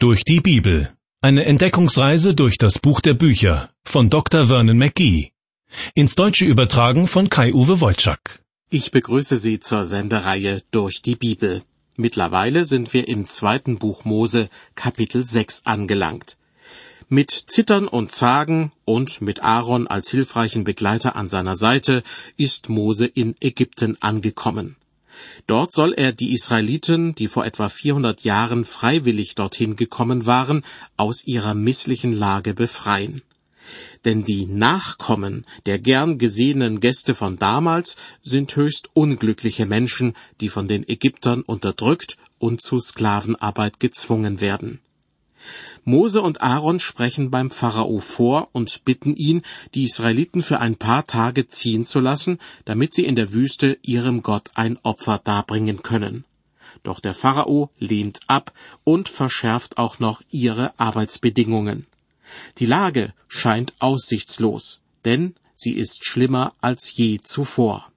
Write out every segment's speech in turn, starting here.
Durch die Bibel. Eine Entdeckungsreise durch das Buch der Bücher von Dr. Vernon McGee. Ins Deutsche übertragen von Kai-Uwe Wolczak. Ich begrüße Sie zur Sendereihe Durch die Bibel. Mittlerweile sind wir im zweiten Buch Mose, Kapitel 6 angelangt. Mit Zittern und Zagen und mit Aaron als hilfreichen Begleiter an seiner Seite ist Mose in Ägypten angekommen. Dort soll er die Israeliten, die vor etwa 400 Jahren freiwillig dorthin gekommen waren, aus ihrer misslichen Lage befreien. Denn die Nachkommen der gern gesehenen Gäste von damals sind höchst unglückliche Menschen, die von den Ägyptern unterdrückt und zu Sklavenarbeit gezwungen werden. Mose und Aaron sprechen beim Pharao vor und bitten ihn, die Israeliten für ein paar Tage ziehen zu lassen, damit sie in der Wüste ihrem Gott ein Opfer darbringen können. Doch der Pharao lehnt ab und verschärft auch noch ihre Arbeitsbedingungen. Die Lage scheint aussichtslos, denn sie ist schlimmer als je zuvor.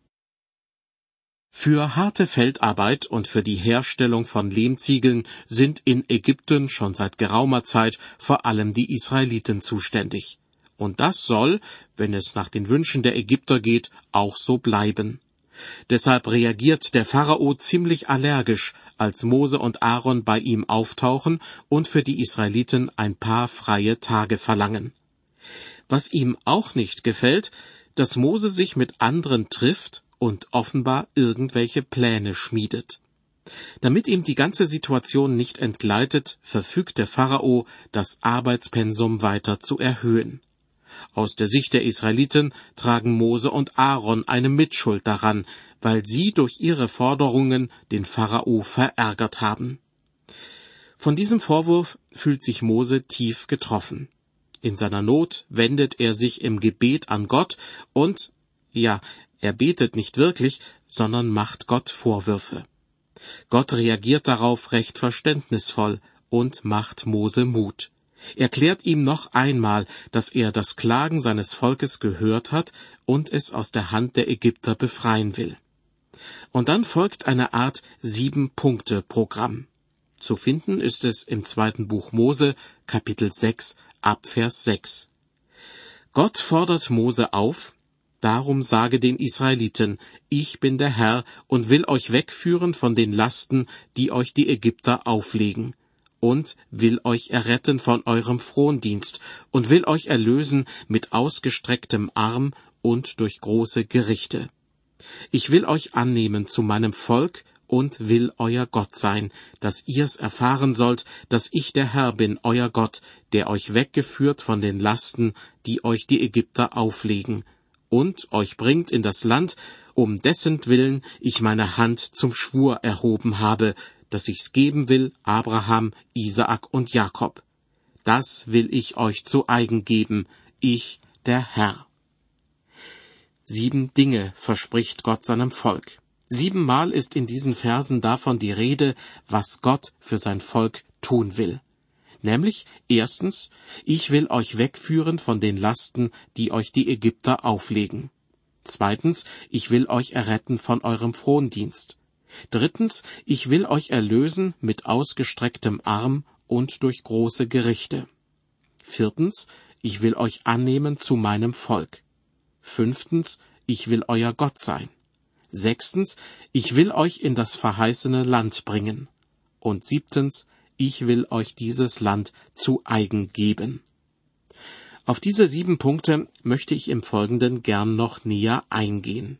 Für harte Feldarbeit und für die Herstellung von Lehmziegeln sind in Ägypten schon seit geraumer Zeit vor allem die Israeliten zuständig. Und das soll, wenn es nach den Wünschen der Ägypter geht, auch so bleiben. Deshalb reagiert der Pharao ziemlich allergisch, als Mose und Aaron bei ihm auftauchen und für die Israeliten ein paar freie Tage verlangen. Was ihm auch nicht gefällt, dass Mose sich mit anderen trifft und offenbar irgendwelche Pläne schmiedet. Damit ihm die ganze Situation nicht entgleitet, verfügt der Pharao, das Arbeitspensum weiter zu erhöhen. Aus der Sicht der Israeliten tragen Mose und Aaron eine Mitschuld daran, weil sie durch ihre Forderungen den Pharao verärgert haben. Von diesem Vorwurf fühlt sich Mose tief getroffen. In seiner Not wendet er sich im Gebet an Gott und, ja, er betet nicht wirklich, sondern macht Gott Vorwürfe. Gott reagiert darauf recht verständnisvoll und macht Mose Mut. Er klärt ihm noch einmal, dass er das Klagen seines Volkes gehört hat und es aus der Hand der Ägypter befreien will. Und dann folgt eine Art Sieben-Punkte-Programm. Zu finden ist es im zweiten Buch Mose, Kapitel 6, Abvers 6. Gott fordert Mose auf, Darum sage den Israeliten, ich bin der Herr und will euch wegführen von den Lasten, die euch die Ägypter auflegen, und will euch erretten von eurem Frondienst und will euch erlösen mit ausgestrecktem Arm und durch große Gerichte. Ich will euch annehmen zu meinem Volk und will euer Gott sein, dass ihr's erfahren sollt, dass ich der Herr bin, euer Gott, der euch weggeführt von den Lasten, die euch die Ägypter auflegen, und euch bringt in das Land, um dessen Willen ich meine Hand zum Schwur erhoben habe, dass ich's geben will Abraham, Isaak und Jakob. Das will ich euch zu eigen geben, ich, der Herr. Sieben Dinge verspricht Gott seinem Volk. Siebenmal ist in diesen Versen davon die Rede, was Gott für sein Volk tun will nämlich erstens, ich will euch wegführen von den Lasten, die euch die Ägypter auflegen. Zweitens, ich will euch erretten von eurem Frondienst. Drittens, ich will euch erlösen mit ausgestrecktem Arm und durch große Gerichte. Viertens, ich will euch annehmen zu meinem Volk. Fünftens, ich will euer Gott sein. Sechstens, ich will euch in das verheißene Land bringen. Und siebtens, ich will euch dieses Land zu eigen geben. Auf diese sieben Punkte möchte ich im Folgenden gern noch näher eingehen.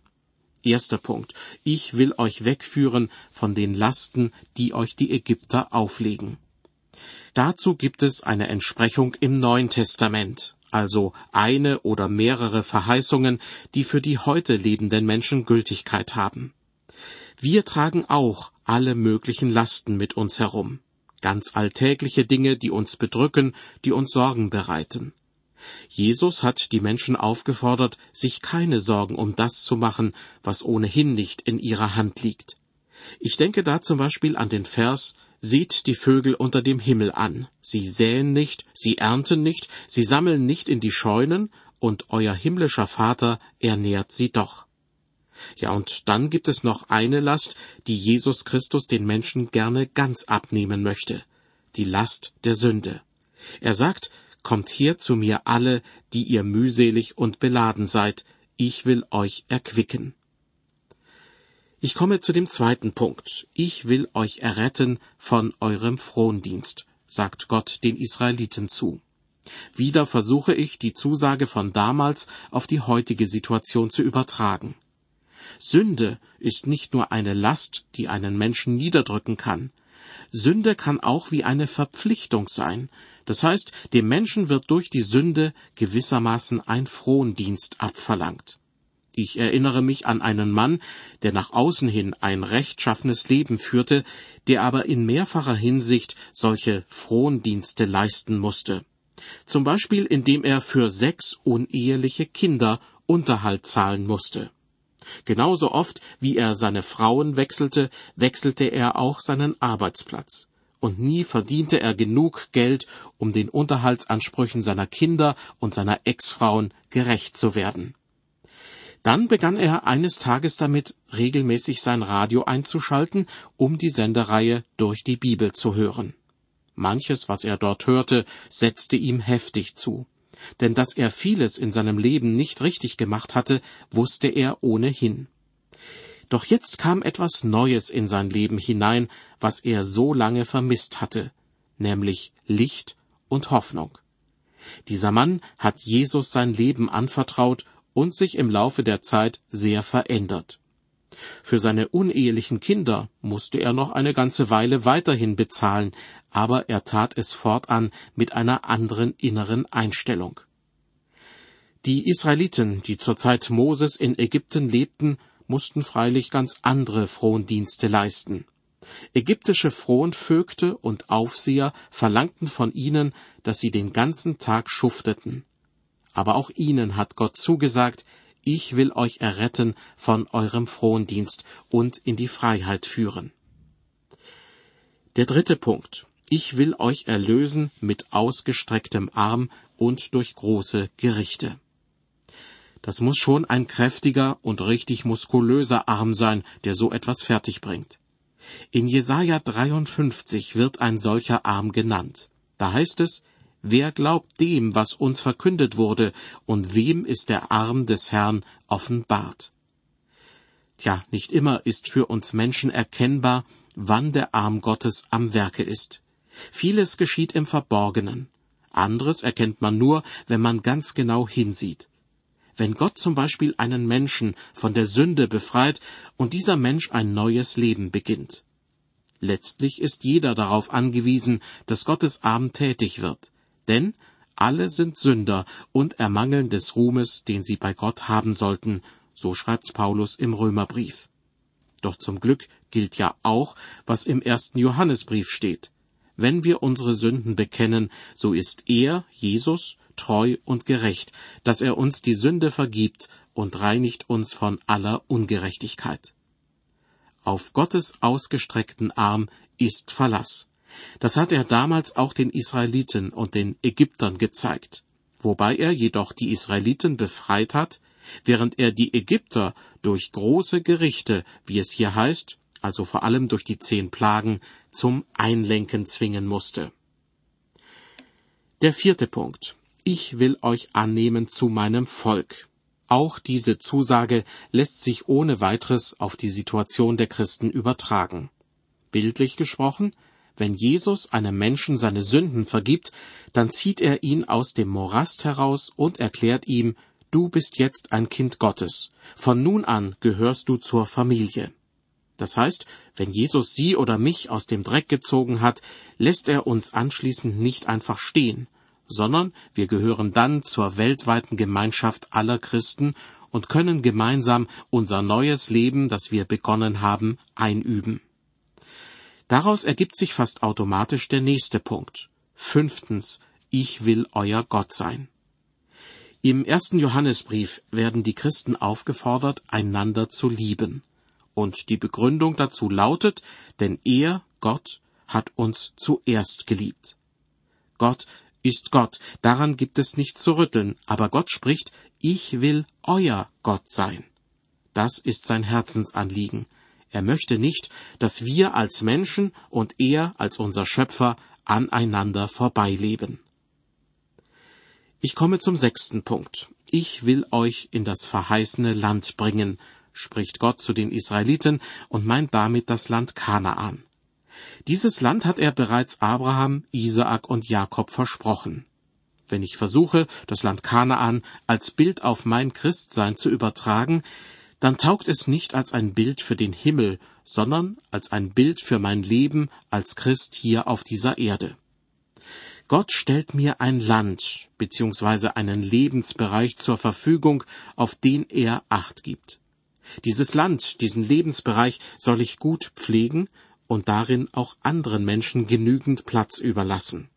Erster Punkt. Ich will euch wegführen von den Lasten, die euch die Ägypter auflegen. Dazu gibt es eine Entsprechung im Neuen Testament, also eine oder mehrere Verheißungen, die für die heute lebenden Menschen Gültigkeit haben. Wir tragen auch alle möglichen Lasten mit uns herum ganz alltägliche Dinge, die uns bedrücken, die uns Sorgen bereiten. Jesus hat die Menschen aufgefordert, sich keine Sorgen um das zu machen, was ohnehin nicht in ihrer Hand liegt. Ich denke da zum Beispiel an den Vers Seht die Vögel unter dem Himmel an. Sie säen nicht, sie ernten nicht, sie sammeln nicht in die Scheunen, und euer himmlischer Vater ernährt sie doch. Ja, und dann gibt es noch eine Last, die Jesus Christus den Menschen gerne ganz abnehmen möchte. die Last der Sünde. Er sagt, Kommt her zu mir alle, die ihr mühselig und beladen seid, ich will euch erquicken. Ich komme zu dem zweiten Punkt. Ich will euch erretten von eurem Frondienst, sagt Gott den Israeliten zu. Wieder versuche ich, die Zusage von damals auf die heutige Situation zu übertragen. Sünde ist nicht nur eine Last, die einen Menschen niederdrücken kann. Sünde kann auch wie eine Verpflichtung sein. Das heißt, dem Menschen wird durch die Sünde gewissermaßen ein Frondienst abverlangt. Ich erinnere mich an einen Mann, der nach außen hin ein rechtschaffenes Leben führte, der aber in mehrfacher Hinsicht solche Frondienste leisten musste. Zum Beispiel indem er für sechs uneheliche Kinder Unterhalt zahlen musste. Genauso oft wie er seine Frauen wechselte, wechselte er auch seinen Arbeitsplatz. Und nie verdiente er genug Geld, um den Unterhaltsansprüchen seiner Kinder und seiner Ex-Frauen gerecht zu werden. Dann begann er eines Tages damit, regelmäßig sein Radio einzuschalten, um die Sendereihe durch die Bibel zu hören. Manches, was er dort hörte, setzte ihm heftig zu. Denn dass er vieles in seinem Leben nicht richtig gemacht hatte, wusste er ohnehin. Doch jetzt kam etwas Neues in sein Leben hinein, was er so lange vermisst hatte, nämlich Licht und Hoffnung. Dieser Mann hat Jesus sein Leben anvertraut und sich im Laufe der Zeit sehr verändert. Für seine unehelichen Kinder musste er noch eine ganze Weile weiterhin bezahlen, aber er tat es fortan mit einer anderen inneren Einstellung. Die Israeliten, die zur Zeit Moses in Ägypten lebten, mussten freilich ganz andere Frondienste leisten. Ägyptische Fronvögte und Aufseher verlangten von ihnen, dass sie den ganzen Tag schufteten aber auch ihnen hat Gott zugesagt, ich will euch erretten von eurem Frondienst und in die Freiheit führen. Der dritte Punkt. Ich will euch erlösen mit ausgestrecktem Arm und durch große Gerichte. Das muss schon ein kräftiger und richtig muskulöser Arm sein, der so etwas fertigbringt. In Jesaja 53 wird ein solcher Arm genannt. Da heißt es, Wer glaubt dem, was uns verkündet wurde, und wem ist der Arm des Herrn offenbart? Tja, nicht immer ist für uns Menschen erkennbar, wann der Arm Gottes am Werke ist. Vieles geschieht im Verborgenen. Anderes erkennt man nur, wenn man ganz genau hinsieht. Wenn Gott zum Beispiel einen Menschen von der Sünde befreit und dieser Mensch ein neues Leben beginnt. Letztlich ist jeder darauf angewiesen, dass Gottes Arm tätig wird denn alle sind Sünder und ermangeln des Ruhmes, den sie bei Gott haben sollten, so schreibt Paulus im Römerbrief. Doch zum Glück gilt ja auch, was im ersten Johannesbrief steht. Wenn wir unsere Sünden bekennen, so ist er, Jesus, treu und gerecht, dass er uns die Sünde vergibt und reinigt uns von aller Ungerechtigkeit. Auf Gottes ausgestreckten Arm ist Verlass. Das hat er damals auch den Israeliten und den Ägyptern gezeigt, wobei er jedoch die Israeliten befreit hat, während er die Ägypter durch große Gerichte, wie es hier heißt, also vor allem durch die zehn Plagen, zum Einlenken zwingen musste. Der vierte Punkt. Ich will euch annehmen zu meinem Volk. Auch diese Zusage lässt sich ohne weiteres auf die Situation der Christen übertragen. Bildlich gesprochen, wenn Jesus einem Menschen seine Sünden vergibt, dann zieht er ihn aus dem Morast heraus und erklärt ihm, du bist jetzt ein Kind Gottes. Von nun an gehörst du zur Familie. Das heißt, wenn Jesus Sie oder mich aus dem Dreck gezogen hat, lässt er uns anschließend nicht einfach stehen, sondern wir gehören dann zur weltweiten Gemeinschaft aller Christen und können gemeinsam unser neues Leben, das wir begonnen haben, einüben. Daraus ergibt sich fast automatisch der nächste Punkt. Fünftens, ich will euer Gott sein. Im ersten Johannesbrief werden die Christen aufgefordert, einander zu lieben. Und die Begründung dazu lautet, denn er, Gott, hat uns zuerst geliebt. Gott ist Gott, daran gibt es nichts zu rütteln, aber Gott spricht, ich will euer Gott sein. Das ist sein Herzensanliegen. Er möchte nicht, dass wir als Menschen und er als unser Schöpfer aneinander vorbeileben. Ich komme zum sechsten Punkt. Ich will euch in das verheißene Land bringen, spricht Gott zu den Israeliten und meint damit das Land Kanaan. Dieses Land hat er bereits Abraham, Isaak und Jakob versprochen. Wenn ich versuche, das Land Kanaan als Bild auf mein Christsein zu übertragen, dann taugt es nicht als ein Bild für den Himmel, sondern als ein Bild für mein Leben als Christ hier auf dieser Erde. Gott stellt mir ein Land bzw. einen Lebensbereich zur Verfügung, auf den er Acht gibt. Dieses Land, diesen Lebensbereich soll ich gut pflegen und darin auch anderen Menschen genügend Platz überlassen.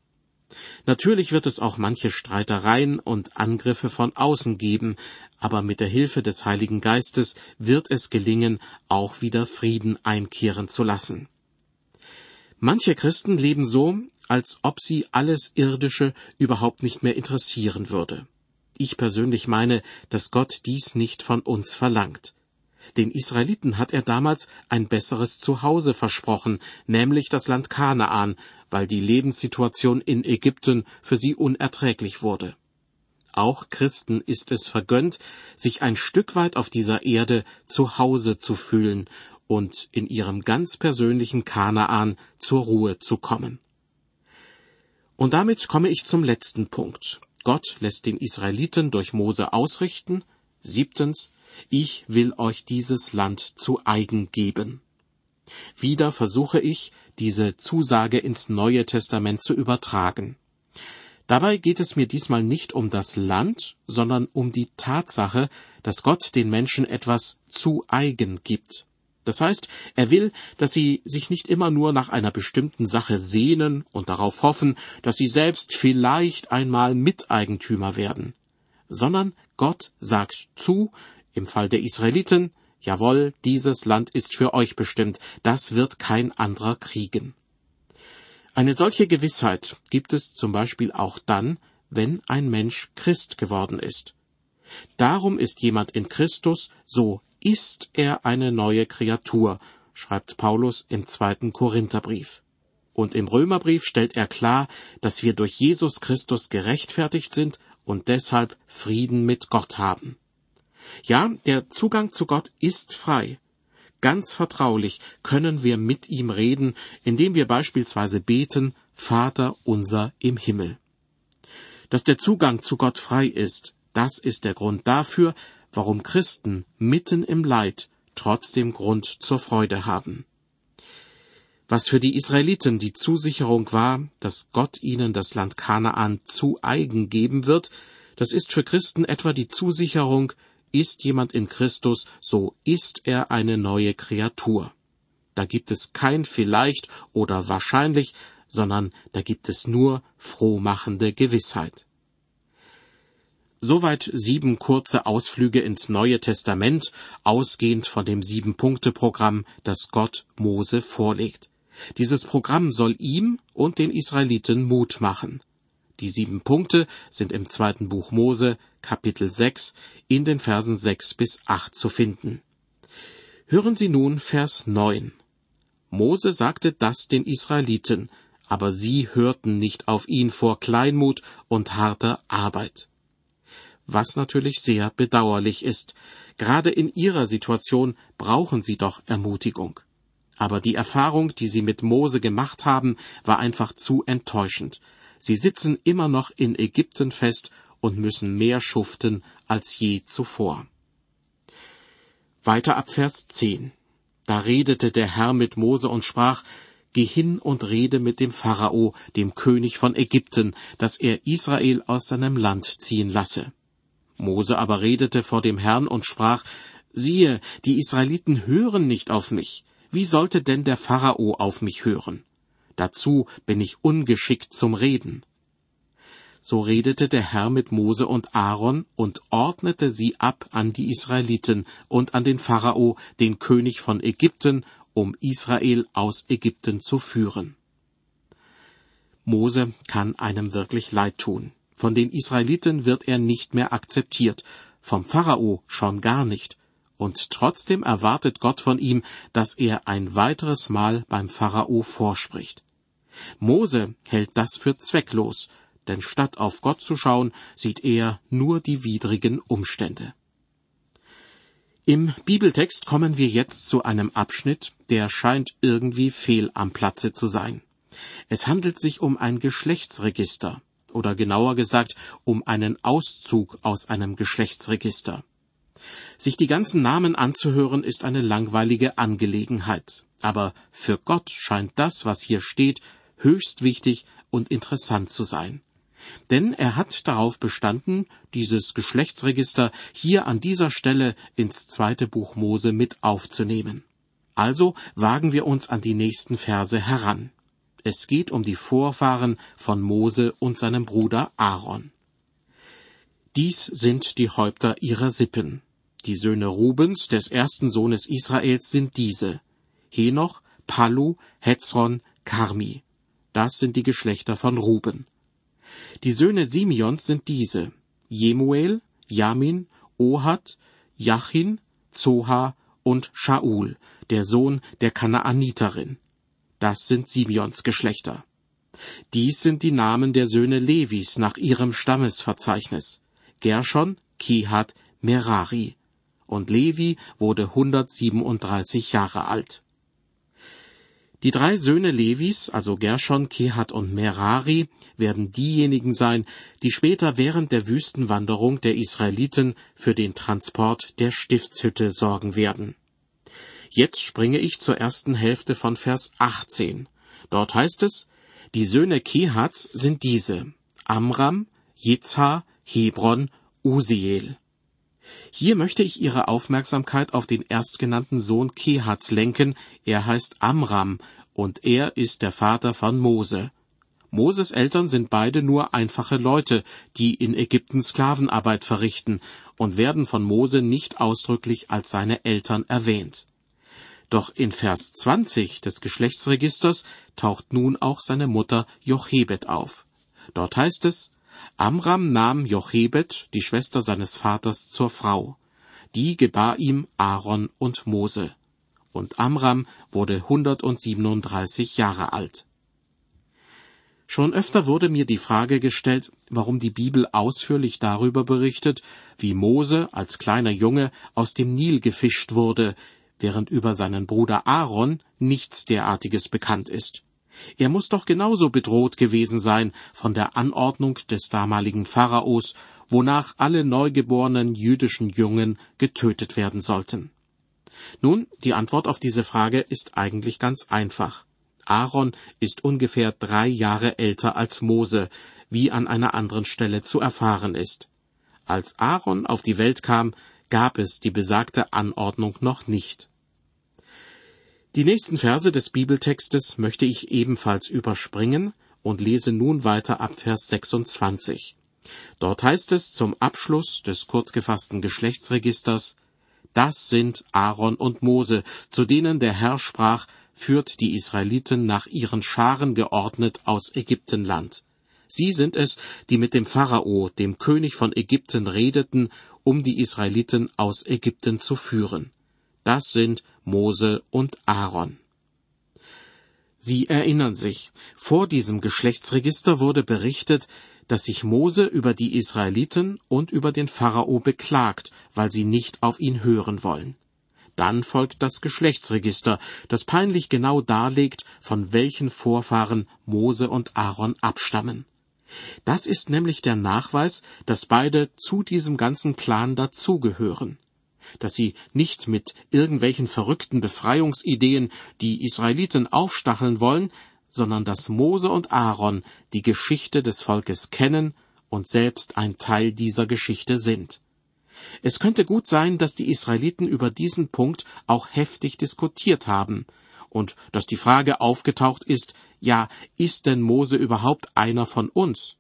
Natürlich wird es auch manche Streitereien und Angriffe von außen geben, aber mit der Hilfe des Heiligen Geistes wird es gelingen, auch wieder Frieden einkehren zu lassen. Manche Christen leben so, als ob sie alles Irdische überhaupt nicht mehr interessieren würde. Ich persönlich meine, dass Gott dies nicht von uns verlangt. Den Israeliten hat er damals ein besseres Zuhause versprochen, nämlich das Land Kanaan, weil die Lebenssituation in Ägypten für sie unerträglich wurde. Auch Christen ist es vergönnt, sich ein Stück weit auf dieser Erde zu Hause zu fühlen und in ihrem ganz persönlichen Kanaan zur Ruhe zu kommen. Und damit komme ich zum letzten Punkt. Gott lässt den Israeliten durch Mose ausrichten. Siebtens, ich will euch dieses Land zu eigen geben. Wieder versuche ich, diese Zusage ins Neue Testament zu übertragen. Dabei geht es mir diesmal nicht um das Land, sondern um die Tatsache, dass Gott den Menschen etwas zu eigen gibt. Das heißt, er will, dass sie sich nicht immer nur nach einer bestimmten Sache sehnen und darauf hoffen, dass sie selbst vielleicht einmal Miteigentümer werden, sondern Gott sagt zu, im Fall der Israeliten, jawohl, dieses Land ist für euch bestimmt, das wird kein anderer kriegen. Eine solche Gewissheit gibt es zum Beispiel auch dann, wenn ein Mensch Christ geworden ist. Darum ist jemand in Christus, so ist er eine neue Kreatur, schreibt Paulus im zweiten Korintherbrief. Und im Römerbrief stellt er klar, dass wir durch Jesus Christus gerechtfertigt sind und deshalb Frieden mit Gott haben. Ja, der Zugang zu Gott ist frei. Ganz vertraulich können wir mit ihm reden, indem wir beispielsweise beten, Vater unser im Himmel. Dass der Zugang zu Gott frei ist, das ist der Grund dafür, warum Christen mitten im Leid trotzdem Grund zur Freude haben. Was für die Israeliten die Zusicherung war, dass Gott ihnen das Land Kanaan zu eigen geben wird, das ist für Christen etwa die Zusicherung, ist jemand in Christus, so ist er eine neue Kreatur. Da gibt es kein vielleicht oder wahrscheinlich, sondern da gibt es nur frohmachende Gewissheit. Soweit sieben kurze Ausflüge ins Neue Testament, ausgehend von dem Sieben-Punkte-Programm, das Gott Mose vorlegt. Dieses Programm soll ihm und den Israeliten Mut machen. Die sieben Punkte sind im zweiten Buch Mose, Kapitel 6, in den Versen 6 bis 8 zu finden. Hören Sie nun Vers 9. Mose sagte das den Israeliten, aber sie hörten nicht auf ihn vor Kleinmut und harter Arbeit was natürlich sehr bedauerlich ist. Gerade in ihrer Situation brauchen sie doch Ermutigung. Aber die Erfahrung, die sie mit Mose gemacht haben, war einfach zu enttäuschend. Sie sitzen immer noch in Ägypten fest und müssen mehr schuften als je zuvor. Weiter ab Vers 10. Da redete der Herr mit Mose und sprach, Geh hin und rede mit dem Pharao, dem König von Ägypten, dass er Israel aus seinem Land ziehen lasse. Mose aber redete vor dem Herrn und sprach, siehe, die Israeliten hören nicht auf mich. Wie sollte denn der Pharao auf mich hören? Dazu bin ich ungeschickt zum Reden. So redete der Herr mit Mose und Aaron und ordnete sie ab an die Israeliten und an den Pharao, den König von Ägypten, um Israel aus Ägypten zu führen. Mose kann einem wirklich leid tun. Von den Israeliten wird er nicht mehr akzeptiert, vom Pharao schon gar nicht, und trotzdem erwartet Gott von ihm, dass er ein weiteres Mal beim Pharao vorspricht. Mose hält das für zwecklos, denn statt auf Gott zu schauen, sieht er nur die widrigen Umstände. Im Bibeltext kommen wir jetzt zu einem Abschnitt, der scheint irgendwie fehl am Platze zu sein. Es handelt sich um ein Geschlechtsregister, oder genauer gesagt um einen Auszug aus einem Geschlechtsregister. Sich die ganzen Namen anzuhören, ist eine langweilige Angelegenheit. Aber für Gott scheint das, was hier steht, höchst wichtig und interessant zu sein. Denn er hat darauf bestanden, dieses Geschlechtsregister hier an dieser Stelle ins zweite Buch Mose mit aufzunehmen. Also wagen wir uns an die nächsten Verse heran. Es geht um die Vorfahren von Mose und seinem Bruder Aaron. Dies sind die Häupter ihrer Sippen. Die Söhne Rubens, des ersten Sohnes Israels, sind diese. Henoch, Palu, Hetzron, Karmi. Das sind die Geschlechter von Ruben. Die Söhne Simeons sind diese. Jemuel, Jamin, Ohad, Jachin, Zoha und Shaul, der Sohn der Kanaaniterin. Das sind Simeons Geschlechter. Dies sind die Namen der Söhne Levis nach ihrem Stammesverzeichnis. Gershon, Kihat, Merari. Und Levi wurde 137 Jahre alt. Die drei Söhne Levis, also Gershon, Kehat und Merari, werden diejenigen sein, die später während der Wüstenwanderung der Israeliten für den Transport der Stiftshütte sorgen werden. Jetzt springe ich zur ersten Hälfte von Vers 18. Dort heißt es, die Söhne Kehats sind diese, Amram, Jitzha, Hebron, Usiel. Hier möchte ich Ihre Aufmerksamkeit auf den erstgenannten Sohn Kehats lenken, er heißt Amram, und er ist der Vater von Mose. Moses Eltern sind beide nur einfache Leute, die in Ägypten Sklavenarbeit verrichten und werden von Mose nicht ausdrücklich als seine Eltern erwähnt. Doch in Vers 20 des Geschlechtsregisters taucht nun auch seine Mutter Jochebed auf. Dort heißt es, Amram nahm Jochebed, die Schwester seines Vaters, zur Frau. Die gebar ihm Aaron und Mose. Und Amram wurde 137 Jahre alt. Schon öfter wurde mir die Frage gestellt, warum die Bibel ausführlich darüber berichtet, wie Mose als kleiner Junge aus dem Nil gefischt wurde, während über seinen Bruder Aaron nichts derartiges bekannt ist. Er muss doch genauso bedroht gewesen sein von der Anordnung des damaligen Pharaos, wonach alle neugeborenen jüdischen Jungen getötet werden sollten. Nun, die Antwort auf diese Frage ist eigentlich ganz einfach. Aaron ist ungefähr drei Jahre älter als Mose, wie an einer anderen Stelle zu erfahren ist. Als Aaron auf die Welt kam, gab es die besagte Anordnung noch nicht. Die nächsten Verse des Bibeltextes möchte ich ebenfalls überspringen und lese nun weiter ab Vers 26. Dort heißt es zum Abschluss des kurzgefassten Geschlechtsregisters, das sind Aaron und Mose, zu denen der Herr sprach, führt die Israeliten nach ihren Scharen geordnet aus Ägyptenland. Sie sind es, die mit dem Pharao, dem König von Ägypten, redeten, um die Israeliten aus Ägypten zu führen. Das sind Mose und Aaron. Sie erinnern sich, vor diesem Geschlechtsregister wurde berichtet, dass sich Mose über die Israeliten und über den Pharao beklagt, weil sie nicht auf ihn hören wollen. Dann folgt das Geschlechtsregister, das peinlich genau darlegt, von welchen Vorfahren Mose und Aaron abstammen. Das ist nämlich der Nachweis, dass beide zu diesem ganzen Clan dazugehören dass sie nicht mit irgendwelchen verrückten Befreiungsideen die Israeliten aufstacheln wollen, sondern dass Mose und Aaron die Geschichte des Volkes kennen und selbst ein Teil dieser Geschichte sind. Es könnte gut sein, dass die Israeliten über diesen Punkt auch heftig diskutiert haben, und dass die Frage aufgetaucht ist, ja, ist denn Mose überhaupt einer von uns?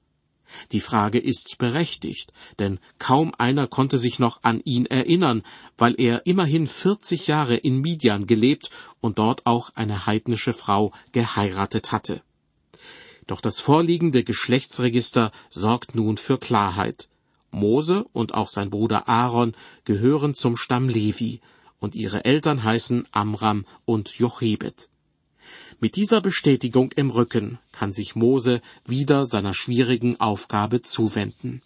Die Frage ist berechtigt, denn kaum einer konnte sich noch an ihn erinnern, weil er immerhin vierzig Jahre in Midian gelebt und dort auch eine heidnische Frau geheiratet hatte. Doch das vorliegende Geschlechtsregister sorgt nun für Klarheit. Mose und auch sein Bruder Aaron gehören zum Stamm Levi, und ihre Eltern heißen Amram und Jochebed. Mit dieser Bestätigung im Rücken kann sich Mose wieder seiner schwierigen Aufgabe zuwenden.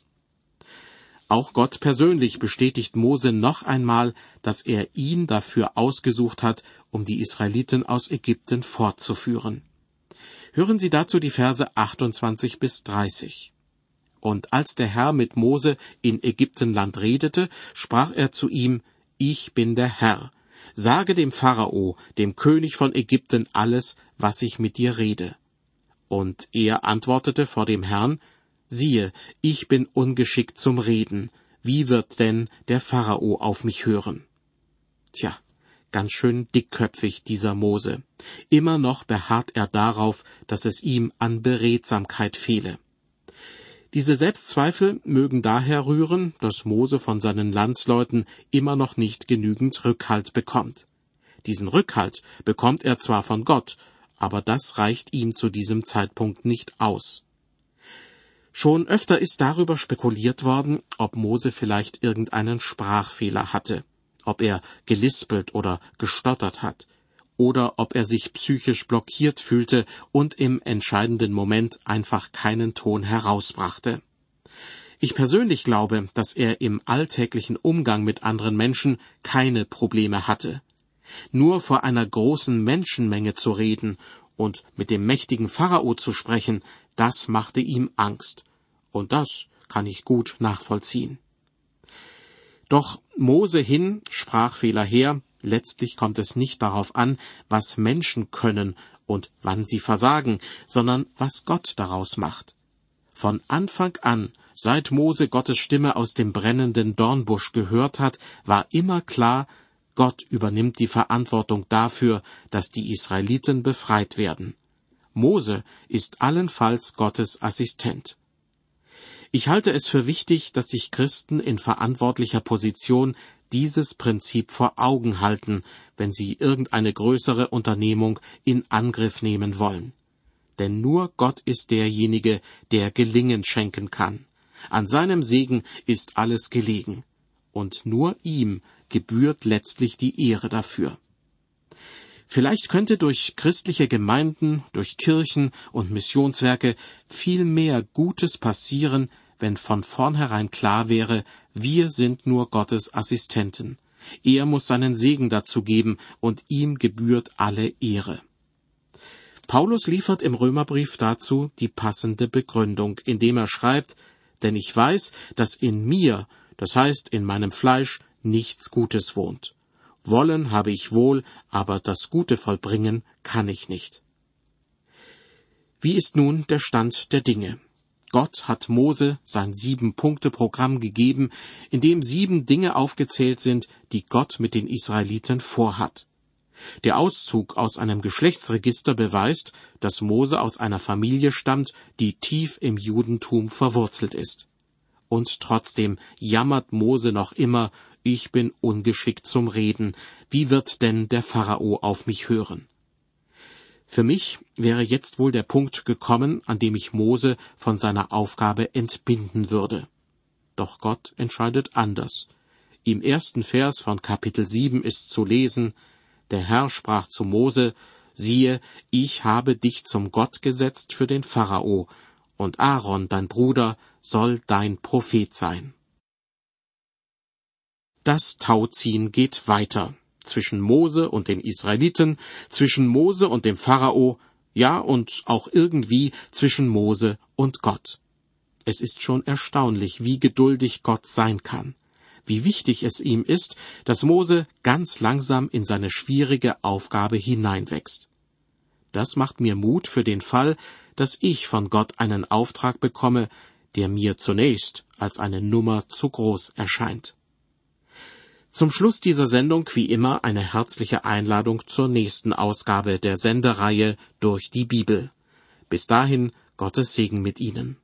Auch Gott persönlich bestätigt Mose noch einmal, dass er ihn dafür ausgesucht hat, um die Israeliten aus Ägypten fortzuführen. Hören Sie dazu die Verse 28 bis 30. Und als der Herr mit Mose in Ägyptenland redete, sprach er zu ihm, Ich bin der Herr. Sage dem Pharao, dem König von Ägypten, alles, was ich mit dir rede. Und er antwortete vor dem Herrn, Siehe, ich bin ungeschickt zum Reden. Wie wird denn der Pharao auf mich hören? Tja, ganz schön dickköpfig dieser Mose. Immer noch beharrt er darauf, dass es ihm an Beredsamkeit fehle. Diese Selbstzweifel mögen daher rühren, dass Mose von seinen Landsleuten immer noch nicht genügend Rückhalt bekommt. Diesen Rückhalt bekommt er zwar von Gott, aber das reicht ihm zu diesem Zeitpunkt nicht aus. Schon öfter ist darüber spekuliert worden, ob Mose vielleicht irgendeinen Sprachfehler hatte, ob er gelispelt oder gestottert hat, oder ob er sich psychisch blockiert fühlte und im entscheidenden Moment einfach keinen Ton herausbrachte. Ich persönlich glaube, dass er im alltäglichen Umgang mit anderen Menschen keine Probleme hatte. Nur vor einer großen Menschenmenge zu reden und mit dem mächtigen Pharao zu sprechen, das machte ihm Angst. Und das kann ich gut nachvollziehen. Doch Mose hin, Sprachfehler her, letztlich kommt es nicht darauf an, was Menschen können und wann sie versagen, sondern was Gott daraus macht. Von Anfang an, seit Mose Gottes Stimme aus dem brennenden Dornbusch gehört hat, war immer klar, Gott übernimmt die Verantwortung dafür, dass die Israeliten befreit werden. Mose ist allenfalls Gottes Assistent. Ich halte es für wichtig, dass sich Christen in verantwortlicher Position dieses Prinzip vor Augen halten, wenn sie irgendeine größere Unternehmung in Angriff nehmen wollen. Denn nur Gott ist derjenige, der Gelingen schenken kann. An seinem Segen ist alles gelegen. Und nur ihm gebührt letztlich die Ehre dafür. Vielleicht könnte durch christliche Gemeinden, durch Kirchen und Missionswerke viel mehr Gutes passieren, wenn von vornherein klar wäre, wir sind nur Gottes Assistenten. Er muss seinen Segen dazu geben, und ihm gebührt alle Ehre. Paulus liefert im Römerbrief dazu die passende Begründung, indem er schreibt, denn ich weiß, dass in mir, das heißt in meinem Fleisch, nichts Gutes wohnt. Wollen habe ich wohl, aber das Gute vollbringen kann ich nicht. Wie ist nun der Stand der Dinge? Gott hat Mose sein Sieben-Punkte-Programm gegeben, in dem sieben Dinge aufgezählt sind, die Gott mit den Israeliten vorhat. Der Auszug aus einem Geschlechtsregister beweist, dass Mose aus einer Familie stammt, die tief im Judentum verwurzelt ist. Und trotzdem jammert Mose noch immer, ich bin ungeschickt zum Reden, wie wird denn der Pharao auf mich hören? Für mich wäre jetzt wohl der Punkt gekommen, an dem ich Mose von seiner Aufgabe entbinden würde. Doch Gott entscheidet anders. Im ersten Vers von Kapitel sieben ist zu lesen, der Herr sprach zu Mose, siehe, ich habe dich zum Gott gesetzt für den Pharao, und Aaron, dein Bruder, soll dein Prophet sein. Das Tauziehen geht weiter zwischen Mose und den Israeliten, zwischen Mose und dem Pharao, ja und auch irgendwie zwischen Mose und Gott. Es ist schon erstaunlich, wie geduldig Gott sein kann, wie wichtig es ihm ist, dass Mose ganz langsam in seine schwierige Aufgabe hineinwächst. Das macht mir Mut für den Fall, dass ich von Gott einen Auftrag bekomme, der mir zunächst als eine Nummer zu groß erscheint. Zum Schluss dieser Sendung wie immer eine herzliche Einladung zur nächsten Ausgabe der Sendereihe durch die Bibel. Bis dahin Gottes Segen mit Ihnen.